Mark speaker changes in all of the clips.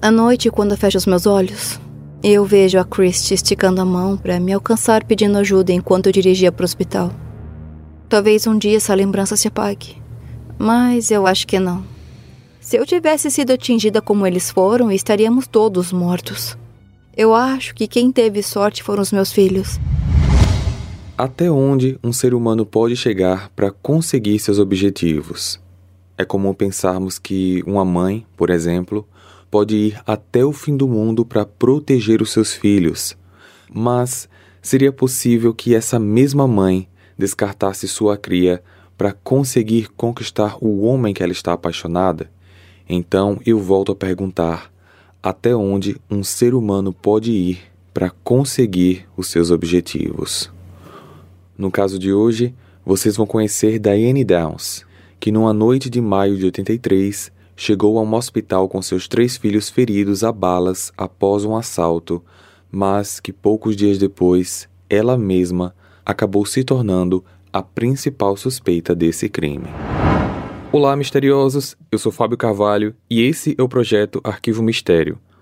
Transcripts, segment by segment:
Speaker 1: À noite, quando fecho os meus olhos, eu vejo a Christie esticando a mão para me alcançar pedindo ajuda enquanto eu dirigia para o hospital. Talvez um dia essa lembrança se apague, mas eu acho que não. Se eu tivesse sido atingida como eles foram, estaríamos todos mortos. Eu acho que quem teve sorte foram os meus filhos.
Speaker 2: Até onde um ser humano pode chegar para conseguir seus objetivos? É comum pensarmos que uma mãe, por exemplo, pode ir até o fim do mundo para proteger os seus filhos. Mas seria possível que essa mesma mãe descartasse sua cria para conseguir conquistar o homem que ela está apaixonada? Então eu volto a perguntar: até onde um ser humano pode ir para conseguir os seus objetivos? No caso de hoje, vocês vão conhecer Diane Downs, que numa noite de maio de 83 chegou a um hospital com seus três filhos feridos a balas após um assalto, mas que poucos dias depois ela mesma acabou se tornando a principal suspeita desse crime. Olá, misteriosos! Eu sou Fábio Carvalho e esse é o projeto Arquivo Mistério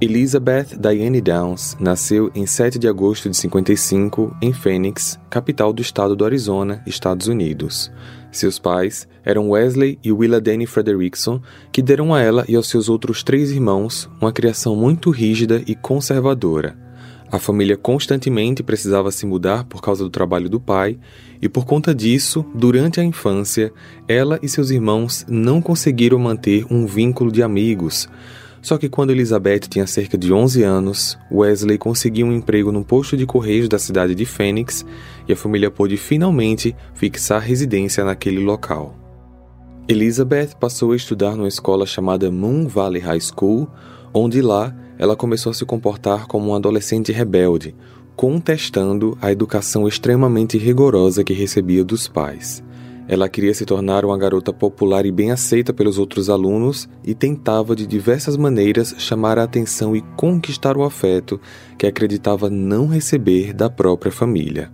Speaker 2: Elizabeth Diane Downs nasceu em 7 de agosto de 55 em Phoenix, capital do estado do Arizona, Estados Unidos. Seus pais eram Wesley e Willa Danny Frederickson, que deram a ela e aos seus outros três irmãos uma criação muito rígida e conservadora. A família constantemente precisava se mudar por causa do trabalho do pai, e por conta disso, durante a infância, ela e seus irmãos não conseguiram manter um vínculo de amigos, só que quando Elizabeth tinha cerca de 11 anos, Wesley conseguiu um emprego num posto de correios da cidade de Phoenix e a família pôde finalmente fixar residência naquele local. Elizabeth passou a estudar numa escola chamada Moon Valley High School, onde lá ela começou a se comportar como um adolescente rebelde, contestando a educação extremamente rigorosa que recebia dos pais. Ela queria se tornar uma garota popular e bem aceita pelos outros alunos e tentava de diversas maneiras chamar a atenção e conquistar o afeto que acreditava não receber da própria família.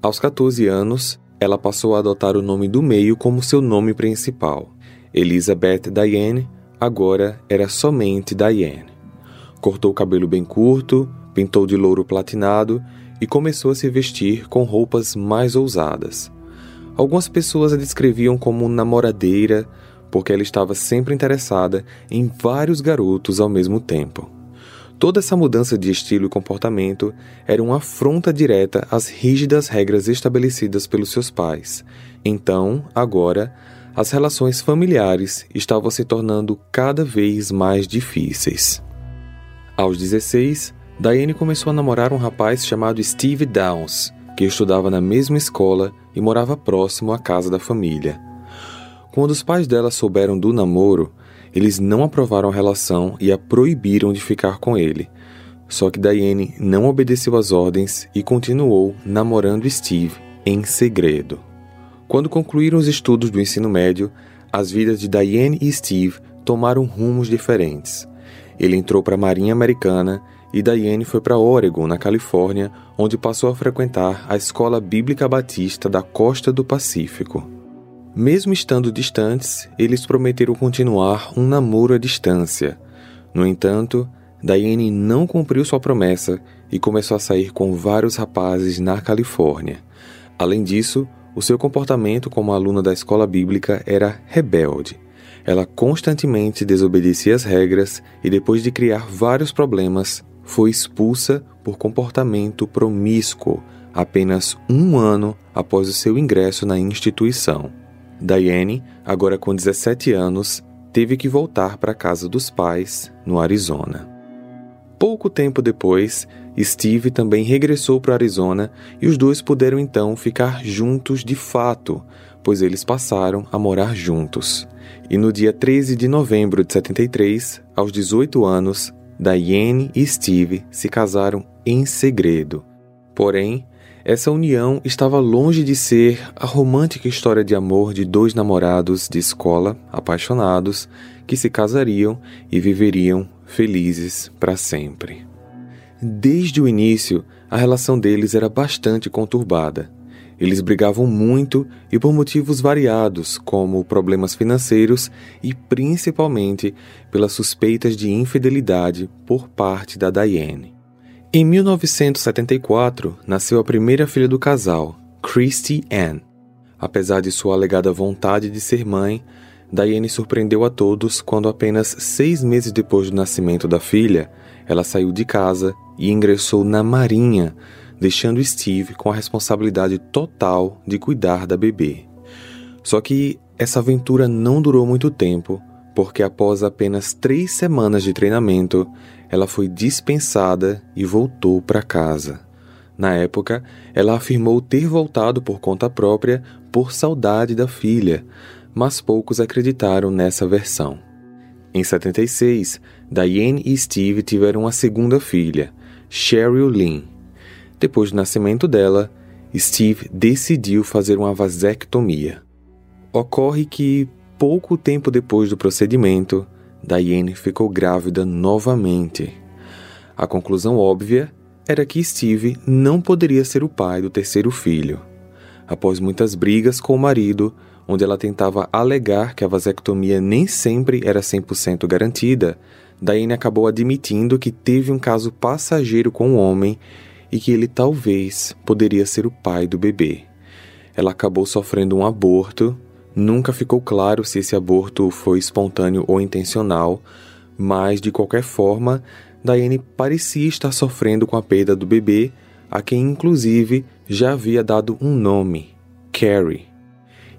Speaker 2: Aos 14 anos, ela passou a adotar o nome do meio como seu nome principal. Elizabeth Diane agora era somente Diane. Cortou o cabelo bem curto, pintou de louro platinado e começou a se vestir com roupas mais ousadas. Algumas pessoas a descreviam como namoradeira, porque ela estava sempre interessada em vários garotos ao mesmo tempo. Toda essa mudança de estilo e comportamento era uma afronta direta às rígidas regras estabelecidas pelos seus pais. Então, agora, as relações familiares estavam se tornando cada vez mais difíceis. Aos 16, Diane começou a namorar um rapaz chamado Steve Downs, que estudava na mesma escola e morava próximo à casa da família. Quando os pais dela souberam do namoro, eles não aprovaram a relação e a proibiram de ficar com ele. Só que Diane não obedeceu às ordens e continuou namorando Steve em segredo. Quando concluíram os estudos do ensino médio, as vidas de Diane e Steve tomaram rumos diferentes. Ele entrou para a Marinha Americana e Diane foi para Oregon, na Califórnia, onde passou a frequentar a Escola Bíblica Batista da Costa do Pacífico. Mesmo estando distantes, eles prometeram continuar um namoro à distância. No entanto, Diane não cumpriu sua promessa e começou a sair com vários rapazes na Califórnia. Além disso, o seu comportamento como aluna da escola bíblica era rebelde. Ela constantemente desobedecia as regras e, depois de criar vários problemas, foi expulsa por comportamento promíscuo apenas um ano após o seu ingresso na instituição. Diane, agora com 17 anos, teve que voltar para a casa dos pais, no Arizona. Pouco tempo depois, Steve também regressou para Arizona e os dois puderam então ficar juntos de fato, pois eles passaram a morar juntos. E no dia 13 de novembro de 73, aos 18 anos, Diane e Steve se casaram em segredo. Porém, essa união estava longe de ser a romântica história de amor de dois namorados de escola apaixonados que se casariam e viveriam felizes para sempre. Desde o início, a relação deles era bastante conturbada. Eles brigavam muito e por motivos variados, como problemas financeiros e principalmente pelas suspeitas de infidelidade por parte da Diane. Em 1974, nasceu a primeira filha do casal, Christy Ann. Apesar de sua alegada vontade de ser mãe, Diane surpreendeu a todos quando, apenas seis meses depois do nascimento da filha, ela saiu de casa e ingressou na Marinha, deixando Steve com a responsabilidade total de cuidar da bebê. Só que essa aventura não durou muito tempo, porque após apenas três semanas de treinamento, ela foi dispensada e voltou para casa. Na época, ela afirmou ter voltado por conta própria por saudade da filha, mas poucos acreditaram nessa versão. Em 76, Diane e Steve tiveram a segunda filha, Cheryl Lynn. Depois do nascimento dela, Steve decidiu fazer uma vasectomia. Ocorre que, pouco tempo depois do procedimento, Diane ficou grávida novamente. A conclusão óbvia era que Steve não poderia ser o pai do terceiro filho. Após muitas brigas com o marido, onde ela tentava alegar que a vasectomia nem sempre era 100% garantida, Diane acabou admitindo que teve um caso passageiro com um homem e que ele talvez poderia ser o pai do bebê. Ela acabou sofrendo um aborto, nunca ficou claro se esse aborto foi espontâneo ou intencional, mas de qualquer forma, Diane parecia estar sofrendo com a perda do bebê, a quem inclusive já havia dado um nome, Carrie.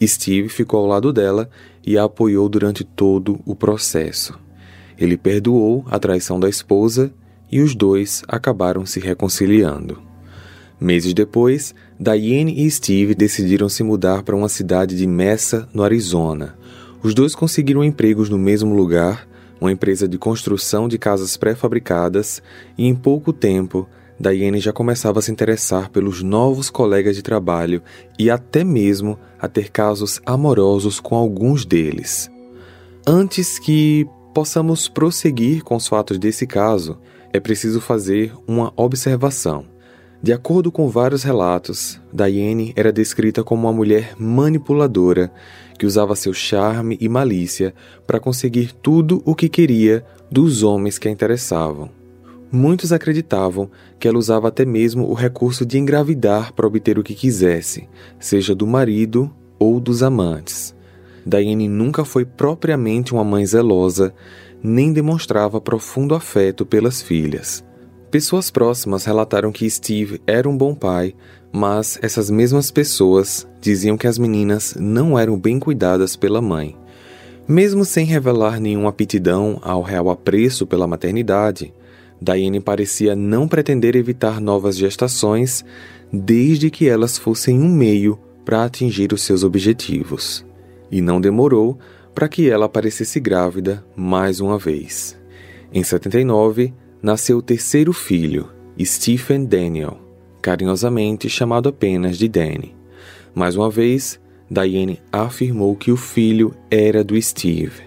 Speaker 2: Steve ficou ao lado dela e a apoiou durante todo o processo. Ele perdoou a traição da esposa e os dois acabaram se reconciliando. Meses depois, Diane e Steve decidiram se mudar para uma cidade de Mesa, no Arizona. Os dois conseguiram empregos no mesmo lugar, uma empresa de construção de casas pré-fabricadas, e em pouco tempo Diane já começava a se interessar pelos novos colegas de trabalho e até mesmo a ter casos amorosos com alguns deles. Antes que possamos prosseguir com os fatos desse caso, é preciso fazer uma observação. De acordo com vários relatos, Diane era descrita como uma mulher manipuladora que usava seu charme e malícia para conseguir tudo o que queria dos homens que a interessavam. Muitos acreditavam que ela usava até mesmo o recurso de engravidar para obter o que quisesse, seja do marido ou dos amantes. Diane nunca foi propriamente uma mãe zelosa, nem demonstrava profundo afeto pelas filhas. Pessoas próximas relataram que Steve era um bom pai, mas essas mesmas pessoas diziam que as meninas não eram bem cuidadas pela mãe. Mesmo sem revelar nenhuma aptidão ao real apreço pela maternidade, Diane parecia não pretender evitar novas gestações desde que elas fossem um meio para atingir os seus objetivos. E não demorou para que ela aparecesse grávida mais uma vez. Em 79, nasceu o terceiro filho, Stephen Daniel, carinhosamente chamado apenas de Danny. Mais uma vez, Diane afirmou que o filho era do Steve.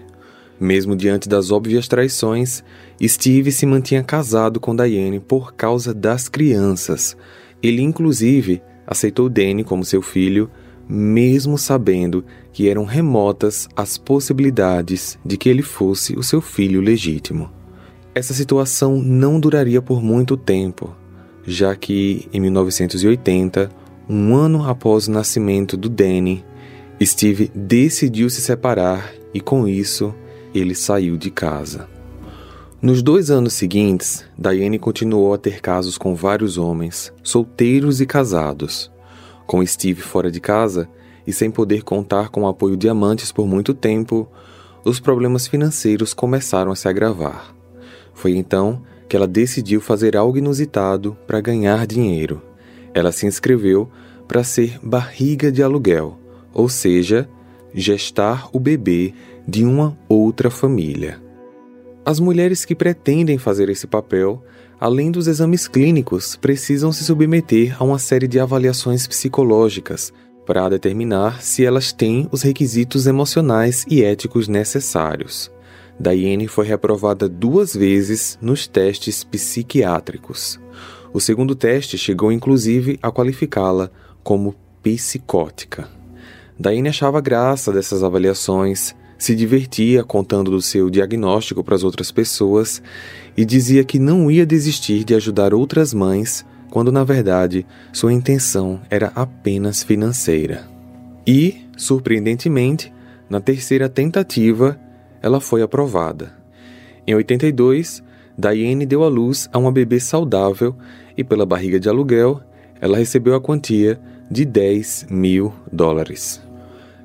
Speaker 2: Mesmo diante das óbvias traições, Steve se mantinha casado com Diane por causa das crianças. Ele, inclusive, aceitou Danny como seu filho, mesmo sabendo que eram remotas as possibilidades de que ele fosse o seu filho legítimo. Essa situação não duraria por muito tempo, já que, em 1980, um ano após o nascimento do Danny, Steve decidiu se separar e, com isso, ele saiu de casa. Nos dois anos seguintes, Diane continuou a ter casos com vários homens, solteiros e casados. Com Steve fora de casa e sem poder contar com o apoio de amantes por muito tempo, os problemas financeiros começaram a se agravar. Foi então que ela decidiu fazer algo inusitado para ganhar dinheiro. Ela se inscreveu para ser barriga de aluguel, ou seja, gestar o bebê de uma outra família. As mulheres que pretendem fazer esse papel, além dos exames clínicos, precisam se submeter a uma série de avaliações psicológicas para determinar se elas têm os requisitos emocionais e éticos necessários. Diane foi reprovada duas vezes nos testes psiquiátricos. O segundo teste chegou inclusive a qualificá-la como psicótica. Diane achava graça dessas avaliações, se divertia contando do seu diagnóstico para as outras pessoas e dizia que não ia desistir de ajudar outras mães quando na verdade sua intenção era apenas financeira. E, surpreendentemente, na terceira tentativa, ela foi aprovada. Em 82, Diane deu à luz a uma bebê saudável e, pela barriga de aluguel, ela recebeu a quantia de 10 mil dólares.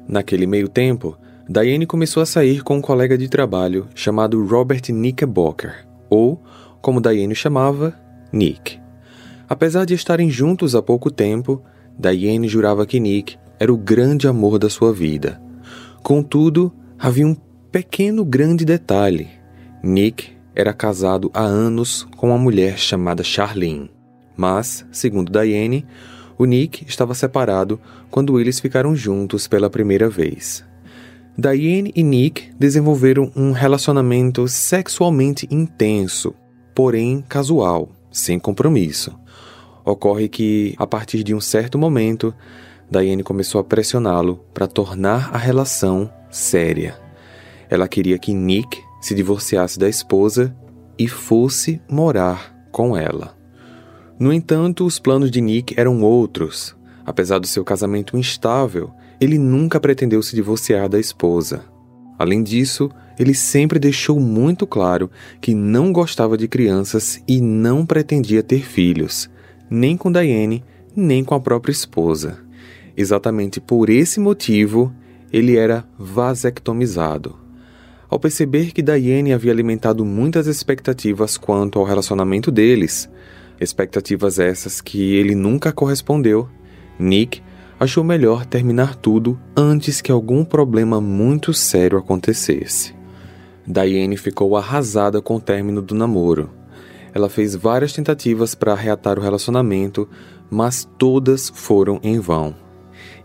Speaker 2: Naquele meio tempo, Diane começou a sair com um colega de trabalho chamado Robert Knickerbocker, ou, como Diane chamava, Nick. Apesar de estarem juntos há pouco tempo, Diane jurava que Nick era o grande amor da sua vida. Contudo, havia um pequeno grande detalhe. Nick era casado há anos com uma mulher chamada Charlene. Mas, segundo Diane, o Nick estava separado quando eles ficaram juntos pela primeira vez. Diane e Nick desenvolveram um relacionamento sexualmente intenso, porém casual, sem compromisso. Ocorre que, a partir de um certo momento, Diane começou a pressioná-lo para tornar a relação séria. Ela queria que Nick se divorciasse da esposa e fosse morar com ela. No entanto, os planos de Nick eram outros. Apesar do seu casamento instável, ele nunca pretendeu se divorciar da esposa. Além disso, ele sempre deixou muito claro que não gostava de crianças e não pretendia ter filhos, nem com Diane, nem com a própria esposa. Exatamente por esse motivo, ele era vasectomizado. Ao perceber que Diane havia alimentado muitas expectativas quanto ao relacionamento deles, expectativas essas que ele nunca correspondeu, Nick achou melhor terminar tudo antes que algum problema muito sério acontecesse. Diane ficou arrasada com o término do namoro. Ela fez várias tentativas para reatar o relacionamento, mas todas foram em vão.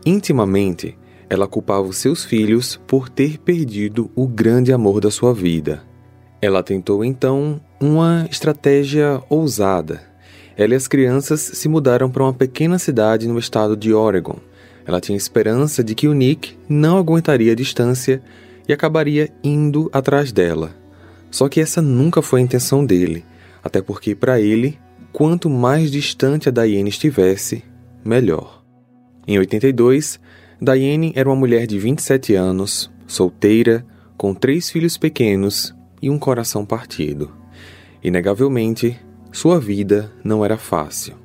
Speaker 2: Intimamente, ela culpava os seus filhos por ter perdido o grande amor da sua vida. Ela tentou então uma estratégia ousada. Ela e as crianças se mudaram para uma pequena cidade no estado de Oregon. Ela tinha esperança de que o Nick não aguentaria a distância e acabaria indo atrás dela. Só que essa nunca foi a intenção dele, até porque para ele, quanto mais distante a Diane estivesse, melhor. Em 82, Diane era uma mulher de 27 anos, solteira, com três filhos pequenos e um coração partido. Inegavelmente, sua vida não era fácil.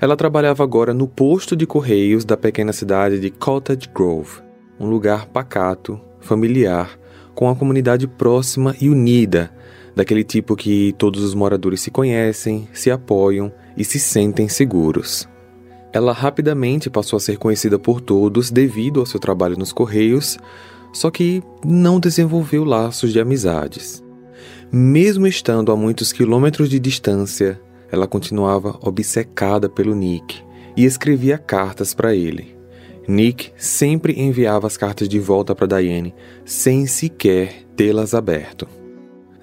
Speaker 2: Ela trabalhava agora no posto de correios da pequena cidade de Cottage Grove, um lugar pacato, familiar, com a comunidade próxima e unida, daquele tipo que todos os moradores se conhecem, se apoiam e se sentem seguros. Ela rapidamente passou a ser conhecida por todos devido ao seu trabalho nos Correios, só que não desenvolveu laços de amizades. Mesmo estando a muitos quilômetros de distância, ela continuava obcecada pelo Nick e escrevia cartas para ele. Nick sempre enviava as cartas de volta para Diane, sem sequer tê-las aberto.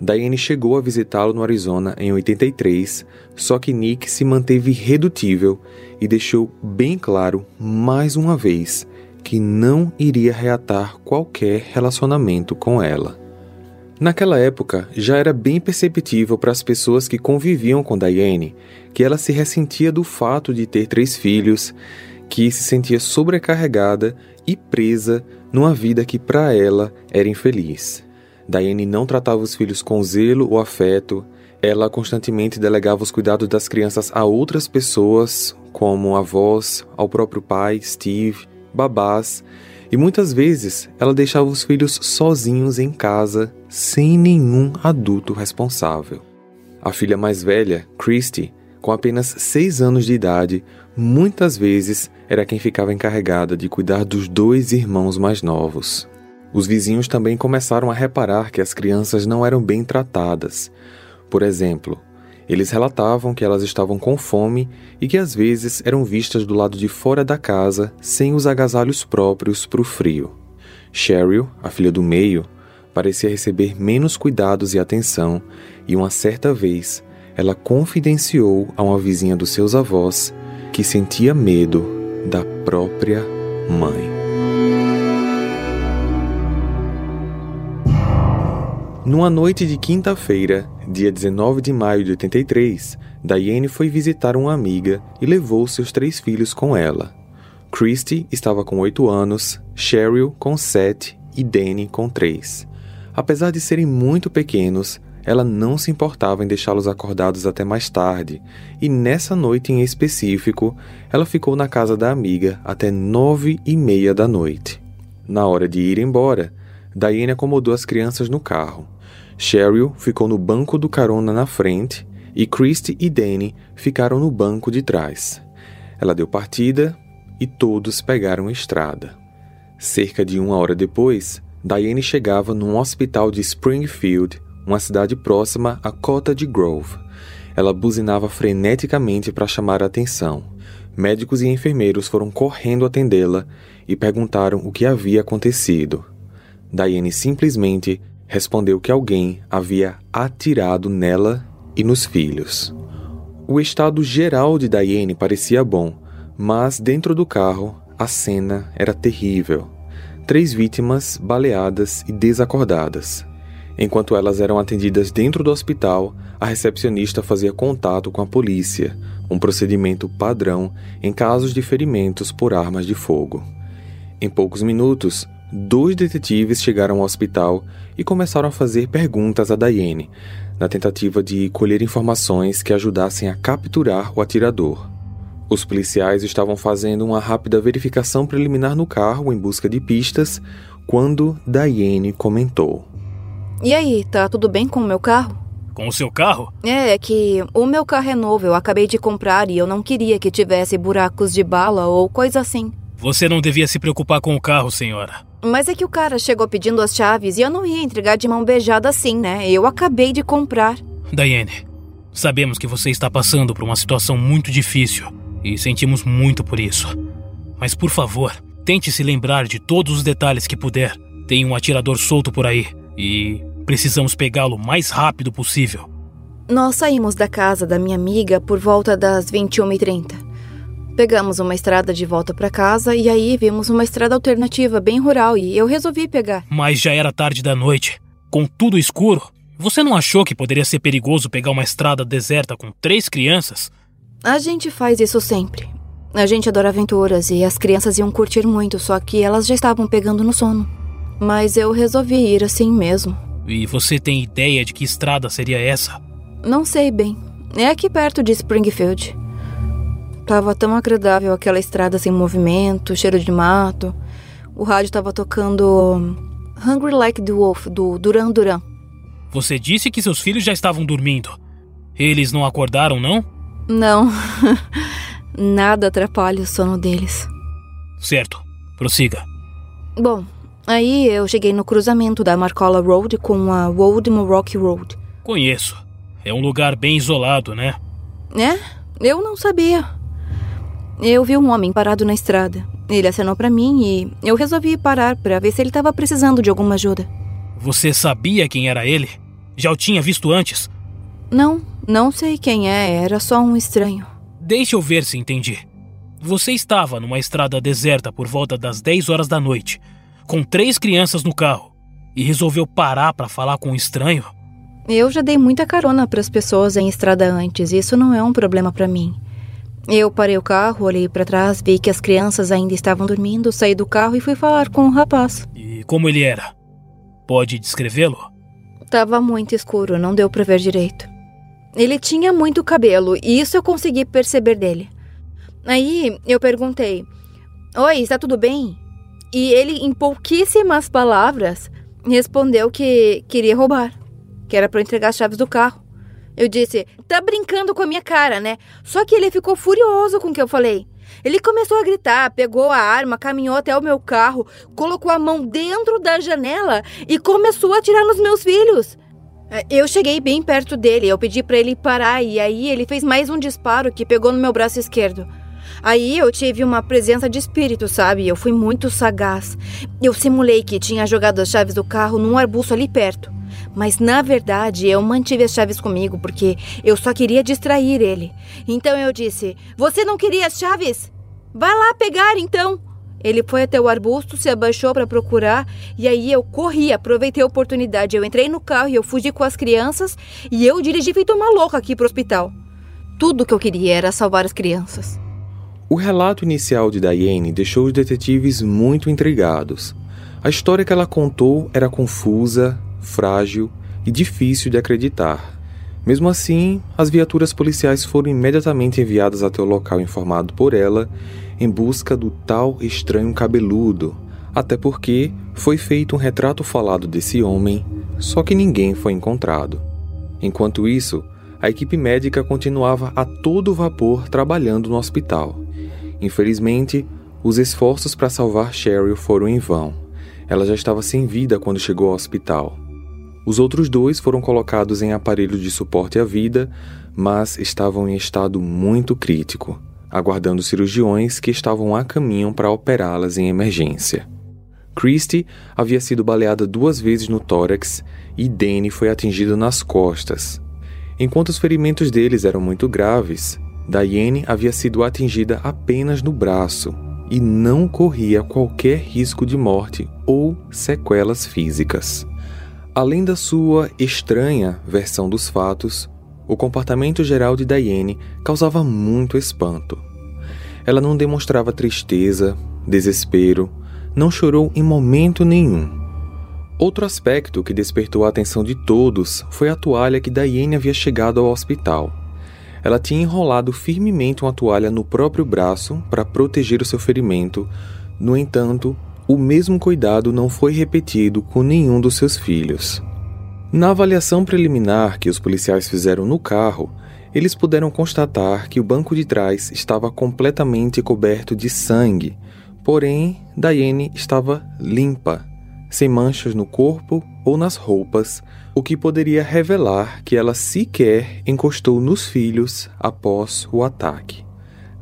Speaker 2: Diane chegou a visitá-lo no Arizona em 83, só que Nick se manteve irredutível e deixou bem claro, mais uma vez, que não iria reatar qualquer relacionamento com ela. Naquela época, já era bem perceptível para as pessoas que conviviam com Diane que ela se ressentia do fato de ter três filhos, que se sentia sobrecarregada e presa numa vida que para ela era infeliz. Diane não tratava os filhos com zelo ou afeto, ela constantemente delegava os cuidados das crianças a outras pessoas, como avós, ao próprio pai, Steve, babás, e muitas vezes ela deixava os filhos sozinhos em casa, sem nenhum adulto responsável. A filha mais velha, Christy, com apenas seis anos de idade, muitas vezes era quem ficava encarregada de cuidar dos dois irmãos mais novos. Os vizinhos também começaram a reparar que as crianças não eram bem tratadas. Por exemplo, eles relatavam que elas estavam com fome e que às vezes eram vistas do lado de fora da casa sem os agasalhos próprios para o frio. Cheryl, a filha do meio, parecia receber menos cuidados e atenção, e uma certa vez ela confidenciou a uma vizinha dos seus avós que sentia medo da própria mãe. Numa noite de quinta-feira, dia 19 de maio de 83, Diane foi visitar uma amiga e levou seus três filhos com ela. Christy estava com oito anos, Cheryl com sete e Danny com três. Apesar de serem muito pequenos, ela não se importava em deixá-los acordados até mais tarde, e nessa noite em específico, ela ficou na casa da amiga até nove e meia da noite. Na hora de ir embora, Diane acomodou as crianças no carro. Cheryl ficou no banco do carona na frente e Christy e Danny ficaram no banco de trás. Ela deu partida e todos pegaram a estrada. Cerca de uma hora depois, Diane chegava num hospital de Springfield, uma cidade próxima a Cottage Grove. Ela buzinava freneticamente para chamar a atenção. Médicos e enfermeiros foram correndo atendê-la e perguntaram o que havia acontecido. Diane simplesmente respondeu que alguém havia atirado nela e nos filhos. O estado geral de Diane parecia bom, mas dentro do carro a cena era terrível. Três vítimas baleadas e desacordadas. Enquanto elas eram atendidas dentro do hospital, a recepcionista fazia contato com a polícia, um procedimento padrão em casos de ferimentos por armas de fogo. Em poucos minutos, dois detetives chegaram ao hospital e começaram a fazer perguntas a Diane, na tentativa de colher informações que ajudassem a capturar o atirador. Os policiais estavam fazendo uma rápida verificação preliminar no carro em busca de pistas quando Diane comentou:
Speaker 1: E aí, tá tudo bem com o meu carro?
Speaker 3: Com o seu carro?
Speaker 1: É, é que o meu carro é novo, eu acabei de comprar e eu não queria que tivesse buracos de bala ou coisa assim.
Speaker 3: Você não devia se preocupar com o carro, senhora.
Speaker 1: Mas é que o cara chegou pedindo as chaves e eu não ia entregar de mão beijada assim, né? Eu acabei de comprar.
Speaker 3: Diane, sabemos que você está passando por uma situação muito difícil e sentimos muito por isso. Mas por favor, tente se lembrar de todos os detalhes que puder. Tem um atirador solto por aí e precisamos pegá-lo o mais rápido possível.
Speaker 1: Nós saímos da casa da minha amiga por volta das 21h30. Pegamos uma estrada de volta para casa e aí vimos uma estrada alternativa bem rural e eu resolvi pegar.
Speaker 3: Mas já era tarde da noite, com tudo escuro. Você não achou que poderia ser perigoso pegar uma estrada deserta com três crianças?
Speaker 1: A gente faz isso sempre. A gente adora aventuras e as crianças iam curtir muito, só que elas já estavam pegando no sono. Mas eu resolvi ir assim mesmo.
Speaker 3: E você tem ideia de que estrada seria essa?
Speaker 1: Não sei bem. É aqui perto de Springfield. Tava tão agradável aquela estrada sem movimento, cheiro de mato. O rádio tava tocando Hungry Like the Wolf, do Duran Duran.
Speaker 3: Você disse que seus filhos já estavam dormindo. Eles não acordaram, não?
Speaker 1: Não. Nada atrapalha o sono deles.
Speaker 3: Certo. Prossiga.
Speaker 1: Bom, aí eu cheguei no cruzamento da Marcola Road com a Old Rock Road.
Speaker 3: Conheço. É um lugar bem isolado, né?
Speaker 1: É? Eu não sabia. Eu vi um homem parado na estrada. Ele acenou para mim e eu resolvi parar para ver se ele estava precisando de alguma ajuda.
Speaker 3: Você sabia quem era ele? Já o tinha visto antes?
Speaker 1: Não, não sei quem é, era só um estranho.
Speaker 3: Deixa eu ver se entendi. Você estava numa estrada deserta por volta das 10 horas da noite, com três crianças no carro, e resolveu parar para falar com um estranho?
Speaker 1: Eu já dei muita carona para as pessoas em estrada antes, e isso não é um problema para mim. Eu parei o carro, olhei para trás, vi que as crianças ainda estavam dormindo, saí do carro e fui falar com o rapaz.
Speaker 3: E como ele era? Pode descrevê-lo?
Speaker 1: Tava muito escuro, não deu para ver direito. Ele tinha muito cabelo e isso eu consegui perceber dele. Aí eu perguntei: Oi, está tudo bem? E ele, em pouquíssimas palavras, respondeu que queria roubar, que era para entregar as chaves do carro. Eu disse: Tá brincando com a minha cara, né? Só que ele ficou furioso com o que eu falei. Ele começou a gritar, pegou a arma, caminhou até o meu carro, colocou a mão dentro da janela e começou a atirar nos meus filhos. Eu cheguei bem perto dele, eu pedi para ele parar e aí ele fez mais um disparo que pegou no meu braço esquerdo. Aí eu tive uma presença de espírito, sabe? Eu fui muito sagaz. Eu simulei que tinha jogado as chaves do carro num arbusto ali perto. Mas na verdade eu mantive as chaves comigo porque eu só queria distrair ele. Então eu disse: Você não queria as chaves? Vai lá pegar então. Ele foi até o arbusto, se abaixou para procurar e aí eu corri, aproveitei a oportunidade. Eu entrei no carro e eu fugi com as crianças e eu dirigi feito uma louca aqui para o hospital. Tudo que eu queria era salvar as crianças.
Speaker 2: O relato inicial de Diane deixou os detetives muito intrigados. A história que ela contou era confusa, frágil e difícil de acreditar. Mesmo assim, as viaturas policiais foram imediatamente enviadas até o local informado por ela em busca do tal estranho cabeludo, até porque foi feito um retrato falado desse homem, só que ninguém foi encontrado. Enquanto isso, a equipe médica continuava a todo vapor trabalhando no hospital. Infelizmente, os esforços para salvar Cheryl foram em vão. Ela já estava sem vida quando chegou ao hospital. Os outros dois foram colocados em aparelhos de suporte à vida, mas estavam em estado muito crítico, aguardando cirurgiões que estavam a caminho para operá-las em emergência. Christie havia sido baleada duas vezes no tórax e Danny foi atingido nas costas. Enquanto os ferimentos deles eram muito graves, Diane havia sido atingida apenas no braço e não corria qualquer risco de morte ou sequelas físicas. Além da sua estranha versão dos fatos, o comportamento geral de Diane causava muito espanto. Ela não demonstrava tristeza, desespero, não chorou em momento nenhum. Outro aspecto que despertou a atenção de todos foi a toalha que Diane havia chegado ao hospital. Ela tinha enrolado firmemente uma toalha no próprio braço para proteger o seu ferimento, no entanto, o mesmo cuidado não foi repetido com nenhum dos seus filhos. Na avaliação preliminar que os policiais fizeram no carro, eles puderam constatar que o banco de trás estava completamente coberto de sangue, porém, Diane estava limpa, sem manchas no corpo ou nas roupas, o que poderia revelar que ela sequer encostou nos filhos após o ataque.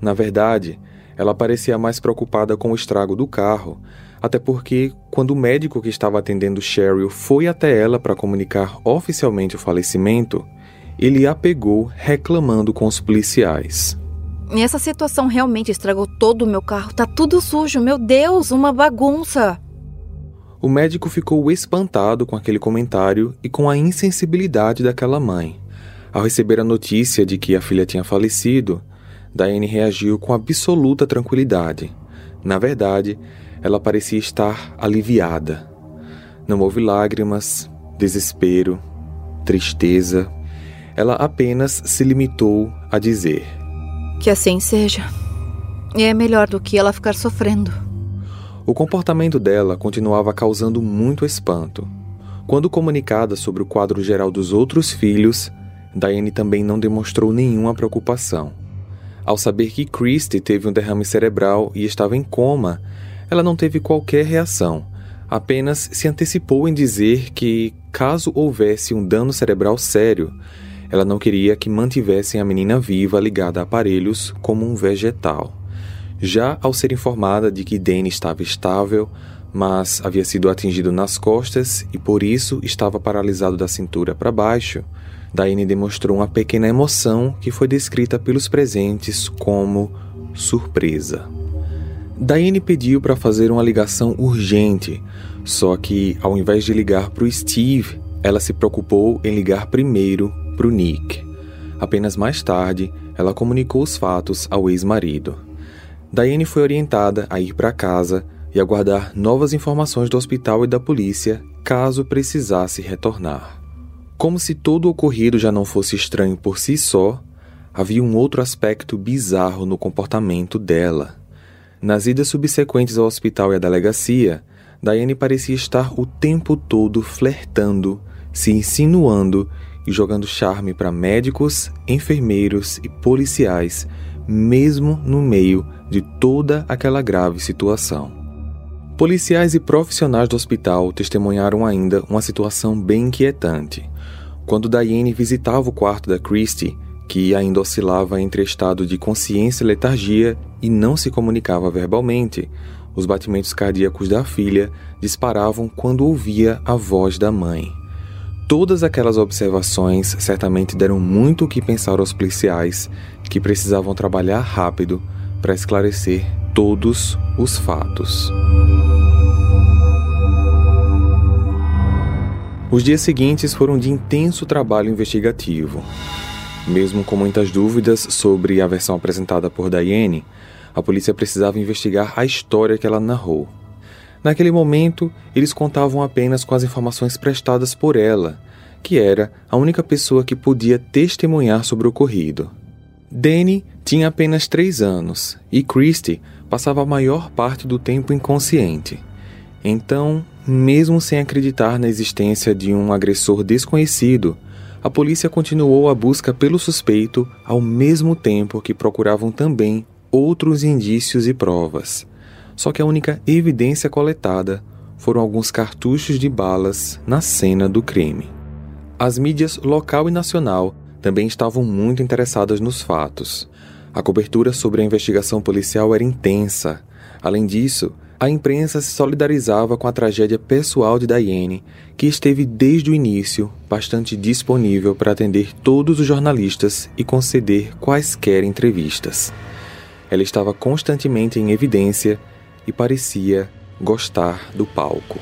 Speaker 2: Na verdade, ela parecia mais preocupada com o estrago do carro, até porque, quando o médico que estava atendendo Cheryl foi até ela para comunicar oficialmente o falecimento, ele a pegou reclamando com os policiais.
Speaker 1: Essa situação realmente estragou todo o meu carro. Tá tudo sujo, meu Deus, uma bagunça.
Speaker 2: O médico ficou espantado com aquele comentário e com a insensibilidade daquela mãe. Ao receber a notícia de que a filha tinha falecido, Diane reagiu com absoluta tranquilidade. Na verdade, ela parecia estar aliviada. Não houve lágrimas, desespero, tristeza. Ela apenas se limitou a dizer:
Speaker 1: Que assim seja. É melhor do que ela ficar sofrendo.
Speaker 2: O comportamento dela continuava causando muito espanto. Quando comunicada sobre o quadro geral dos outros filhos, Diane também não demonstrou nenhuma preocupação. Ao saber que Christie teve um derrame cerebral e estava em coma, ela não teve qualquer reação, apenas se antecipou em dizer que, caso houvesse um dano cerebral sério, ela não queria que mantivessem a menina viva ligada a aparelhos como um vegetal. Já ao ser informada de que Danny estava estável, mas havia sido atingido nas costas e por isso estava paralisado da cintura para baixo, Daine demonstrou uma pequena emoção que foi descrita pelos presentes como surpresa. Diane pediu para fazer uma ligação urgente, só que ao invés de ligar para o Steve, ela se preocupou em ligar primeiro para o Nick. Apenas mais tarde, ela comunicou os fatos ao ex-marido. Diane foi orientada a ir para casa e aguardar novas informações do hospital e da polícia caso precisasse retornar. Como se todo o ocorrido já não fosse estranho por si só, havia um outro aspecto bizarro no comportamento dela. Nas idas subsequentes ao hospital e à delegacia, Diane parecia estar o tempo todo flertando, se insinuando e jogando charme para médicos, enfermeiros e policiais, mesmo no meio de toda aquela grave situação. Policiais e profissionais do hospital testemunharam ainda uma situação bem inquietante. Quando Diane visitava o quarto da Christie, que ainda oscilava entre estado de consciência e letargia e não se comunicava verbalmente, os batimentos cardíacos da filha disparavam quando ouvia a voz da mãe. Todas aquelas observações certamente deram muito o que pensar aos policiais, que precisavam trabalhar rápido para esclarecer todos os fatos. Os dias seguintes foram de intenso trabalho investigativo. Mesmo com muitas dúvidas sobre a versão apresentada por Diane, a polícia precisava investigar a história que ela narrou. Naquele momento, eles contavam apenas com as informações prestadas por ela, que era a única pessoa que podia testemunhar sobre o ocorrido. Danny tinha apenas três anos e Christie passava a maior parte do tempo inconsciente. Então, mesmo sem acreditar na existência de um agressor desconhecido, a polícia continuou a busca pelo suspeito ao mesmo tempo que procuravam também outros indícios e provas. Só que a única evidência coletada foram alguns cartuchos de balas na cena do crime. As mídias local e nacional também estavam muito interessadas nos fatos. A cobertura sobre a investigação policial era intensa. Além disso, a imprensa se solidarizava com a tragédia pessoal de Diane, que esteve desde o início bastante disponível para atender todos os jornalistas e conceder quaisquer entrevistas. Ela estava constantemente em evidência e parecia gostar do palco.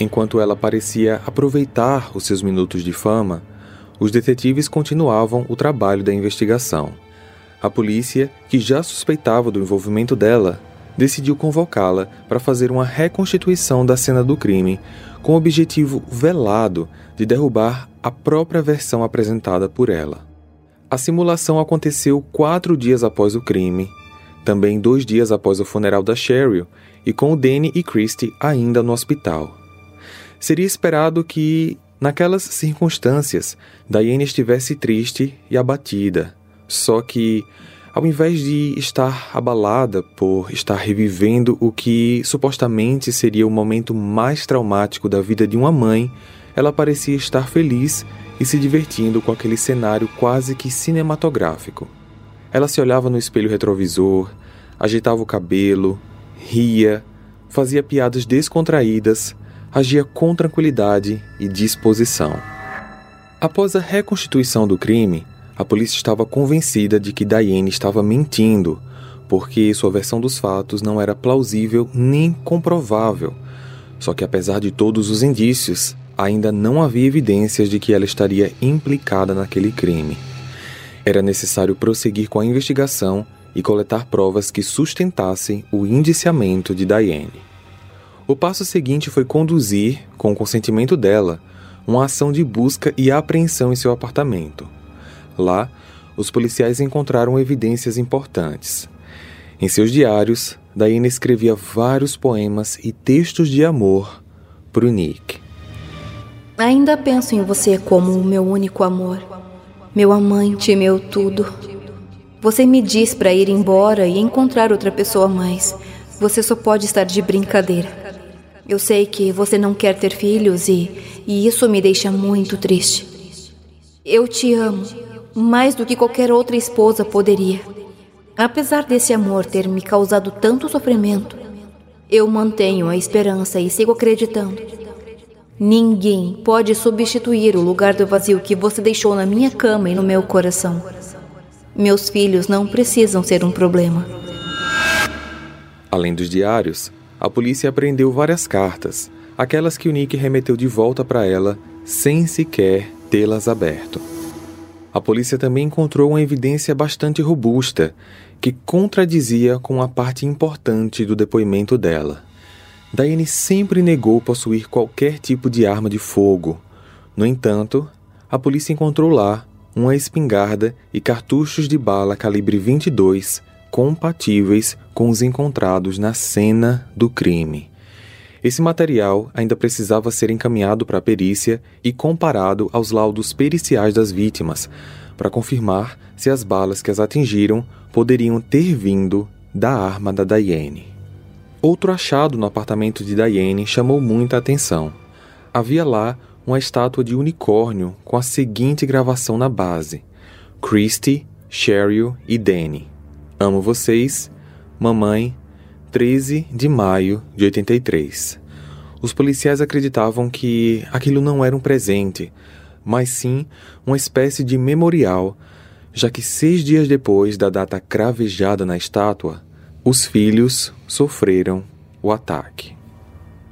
Speaker 2: Enquanto ela parecia aproveitar os seus minutos de fama, os detetives continuavam o trabalho da investigação. A polícia, que já suspeitava do envolvimento dela, decidiu convocá-la para fazer uma reconstituição da cena do crime, com o objetivo velado de derrubar a própria versão apresentada por ela. A simulação aconteceu quatro dias após o crime também dois dias após o funeral da Cheryl e com o Danny e Christy ainda no hospital. Seria esperado que, naquelas circunstâncias, Diane estivesse triste e abatida. Só que, ao invés de estar abalada por estar revivendo o que supostamente seria o momento mais traumático da vida de uma mãe, ela parecia estar feliz e se divertindo com aquele cenário quase que cinematográfico. Ela se olhava no espelho retrovisor, agitava o cabelo, ria, fazia piadas descontraídas, agia com tranquilidade e disposição. Após a reconstituição do crime, a polícia estava convencida de que Diane estava mentindo, porque sua versão dos fatos não era plausível nem comprovável. Só que, apesar de todos os indícios, ainda não havia evidências de que ela estaria implicada naquele crime. Era necessário prosseguir com a investigação e coletar provas que sustentassem o indiciamento de Diane. O passo seguinte foi conduzir, com o consentimento dela, uma ação de busca e apreensão em seu apartamento. Lá, os policiais encontraram evidências importantes. Em seus diários, Diane escrevia vários poemas e textos de amor para o Nick.
Speaker 1: Ainda penso em você como o meu único amor meu amante, meu tudo. Você me diz para ir embora e encontrar outra pessoa mais. Você só pode estar de brincadeira. Eu sei que você não quer ter filhos e, e isso me deixa muito triste. Eu te amo, mais do que qualquer outra esposa poderia. Apesar desse amor ter me causado tanto sofrimento, eu mantenho a esperança e sigo acreditando Ninguém pode substituir o lugar do vazio que você deixou na minha cama e no meu coração. Meus filhos não precisam ser um problema.
Speaker 2: Além dos diários, a polícia apreendeu várias cartas, aquelas que o Nick remeteu de volta para ela sem sequer tê-las aberto. A polícia também encontrou uma evidência bastante robusta que contradizia com a parte importante do depoimento dela. Diane sempre negou possuir qualquer tipo de arma de fogo. No entanto, a polícia encontrou lá uma espingarda e cartuchos de bala calibre 22 compatíveis com os encontrados na cena do crime. Esse material ainda precisava ser encaminhado para a perícia e comparado aos laudos periciais das vítimas, para confirmar se as balas que as atingiram poderiam ter vindo da arma da Diane. Outro achado no apartamento de Diane chamou muita atenção. Havia lá uma estátua de unicórnio com a seguinte gravação na base: Christy, Cheryl e Danny. Amo vocês, mamãe, 13 de maio de 83. Os policiais acreditavam que aquilo não era um presente, mas sim uma espécie de memorial, já que seis dias depois da data cravejada na estátua, os filhos sofreram o ataque.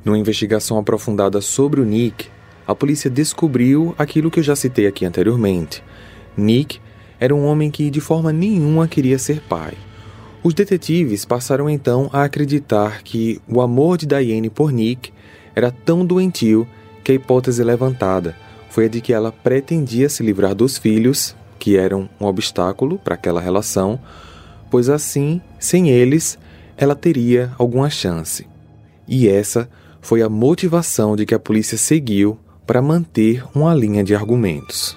Speaker 2: Numa investigação aprofundada sobre o Nick, a polícia descobriu aquilo que eu já citei aqui anteriormente. Nick era um homem que de forma nenhuma queria ser pai. Os detetives passaram então a acreditar que o amor de Diane por Nick era tão doentio que a hipótese levantada foi a de que ela pretendia se livrar dos filhos, que eram um obstáculo para aquela relação, pois assim, sem eles, ela teria alguma chance. E essa foi a motivação de que a polícia seguiu para manter uma linha de argumentos.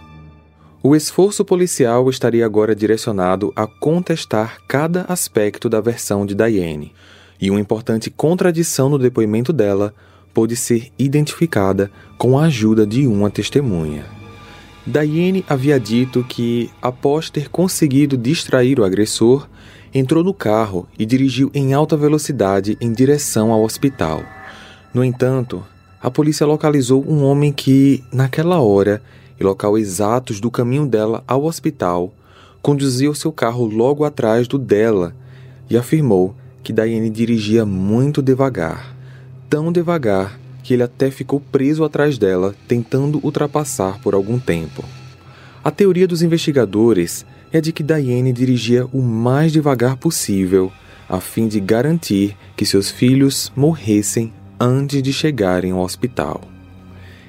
Speaker 2: O esforço policial estaria agora direcionado a contestar cada aspecto da versão de Diane, e uma importante contradição no depoimento dela pôde ser identificada com a ajuda de uma testemunha. Diane havia dito que, após ter conseguido distrair o agressor, entrou no carro e dirigiu em alta velocidade em direção ao hospital. No entanto, a polícia localizou um homem que, naquela hora, e local exatos do caminho dela ao hospital, conduziu seu carro logo atrás do dela e afirmou que Diane dirigia muito devagar, tão devagar que ele até ficou preso atrás dela, tentando ultrapassar por algum tempo. A teoria dos investigadores é de que Diane dirigia o mais devagar possível, a fim de garantir que seus filhos morressem antes de chegarem ao hospital.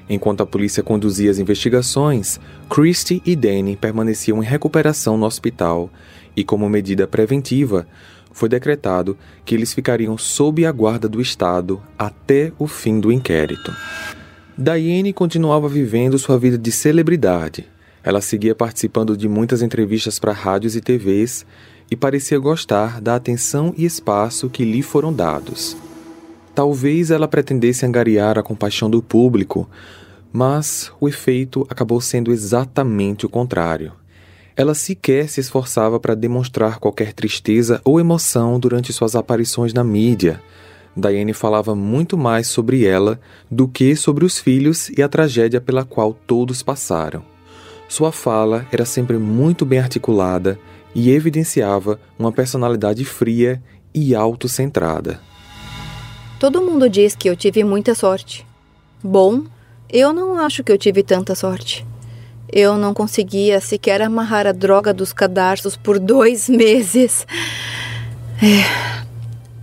Speaker 2: Enquanto a polícia conduzia as investigações, Christie e Danny permaneciam em recuperação no hospital e, como medida preventiva, foi decretado que eles ficariam sob a guarda do Estado até o fim do inquérito. Diane continuava vivendo sua vida de celebridade. Ela seguia participando de muitas entrevistas para rádios e TVs e parecia gostar da atenção e espaço que lhe foram dados. Talvez ela pretendesse angariar a compaixão do público, mas o efeito acabou sendo exatamente o contrário. Ela sequer se esforçava para demonstrar qualquer tristeza ou emoção durante suas aparições na mídia. Diane falava muito mais sobre ela do que sobre os filhos e a tragédia pela qual todos passaram. Sua fala era sempre muito bem articulada e evidenciava uma personalidade fria e autocentrada.
Speaker 1: Todo mundo diz que eu tive muita sorte. Bom, eu não acho que eu tive tanta sorte. Eu não conseguia sequer amarrar a droga dos cadarços por dois meses. É,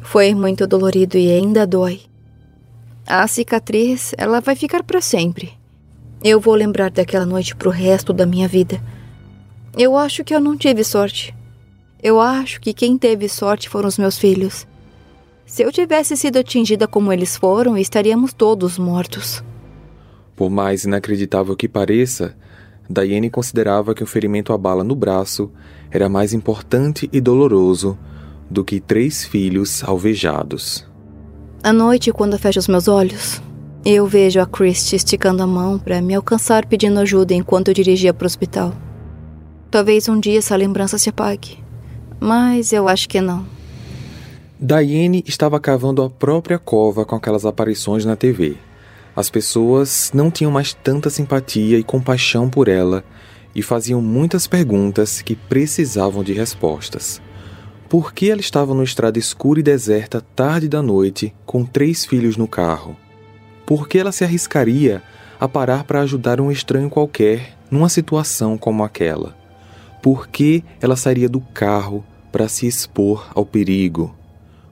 Speaker 1: foi muito dolorido e ainda dói. A cicatriz, ela vai ficar para sempre. Eu vou lembrar daquela noite pro resto da minha vida. Eu acho que eu não tive sorte. Eu acho que quem teve sorte foram os meus filhos. Se eu tivesse sido atingida como eles foram, estaríamos todos mortos.
Speaker 2: Por mais inacreditável que pareça, Diane considerava que o ferimento à bala no braço era mais importante e doloroso do que três filhos alvejados.
Speaker 1: À noite, quando fecho os meus olhos, eu vejo a Christie esticando a mão para me alcançar pedindo ajuda enquanto eu dirigia para o hospital. Talvez um dia essa lembrança se apague, mas eu acho que não.
Speaker 2: Diane estava cavando a própria cova com aquelas aparições na TV. As pessoas não tinham mais tanta simpatia e compaixão por ela e faziam muitas perguntas que precisavam de respostas. Por que ela estava numa estrada escura e deserta tarde da noite com três filhos no carro? Por que ela se arriscaria a parar para ajudar um estranho qualquer numa situação como aquela? Por que ela sairia do carro para se expor ao perigo?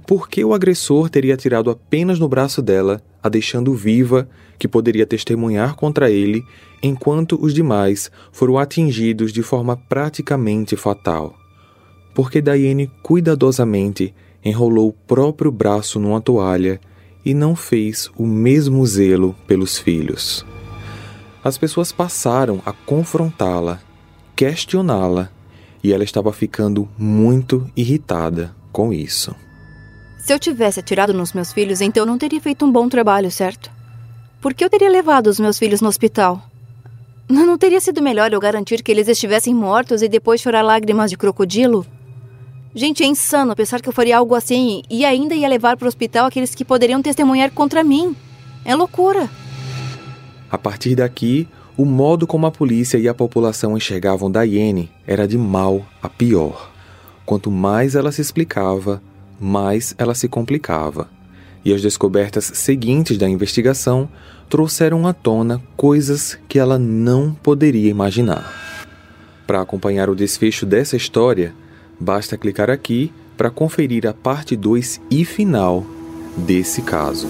Speaker 2: Por que o agressor teria atirado apenas no braço dela, a deixando viva, que poderia testemunhar contra ele, enquanto os demais foram atingidos de forma praticamente fatal? Porque Diane cuidadosamente enrolou o próprio braço numa toalha e não fez o mesmo zelo pelos filhos. As pessoas passaram a confrontá-la, questioná-la, e ela estava ficando muito irritada com isso.
Speaker 1: Se eu tivesse atirado nos meus filhos, então não teria feito um bom trabalho, certo? Por que eu teria levado os meus filhos no hospital? Não teria sido melhor eu garantir que eles estivessem mortos e depois chorar lágrimas de crocodilo? Gente, é insano pensar que eu faria algo assim e ainda ia levar para o hospital aqueles que poderiam testemunhar contra mim. É loucura.
Speaker 2: A partir daqui, o modo como a polícia e a população enxergavam Diane era de mal a pior. Quanto mais ela se explicava, mais ela se complicava. E as descobertas seguintes da investigação trouxeram à tona coisas que ela não poderia imaginar. Para acompanhar o desfecho dessa história, basta clicar aqui para conferir a parte 2 e final desse caso.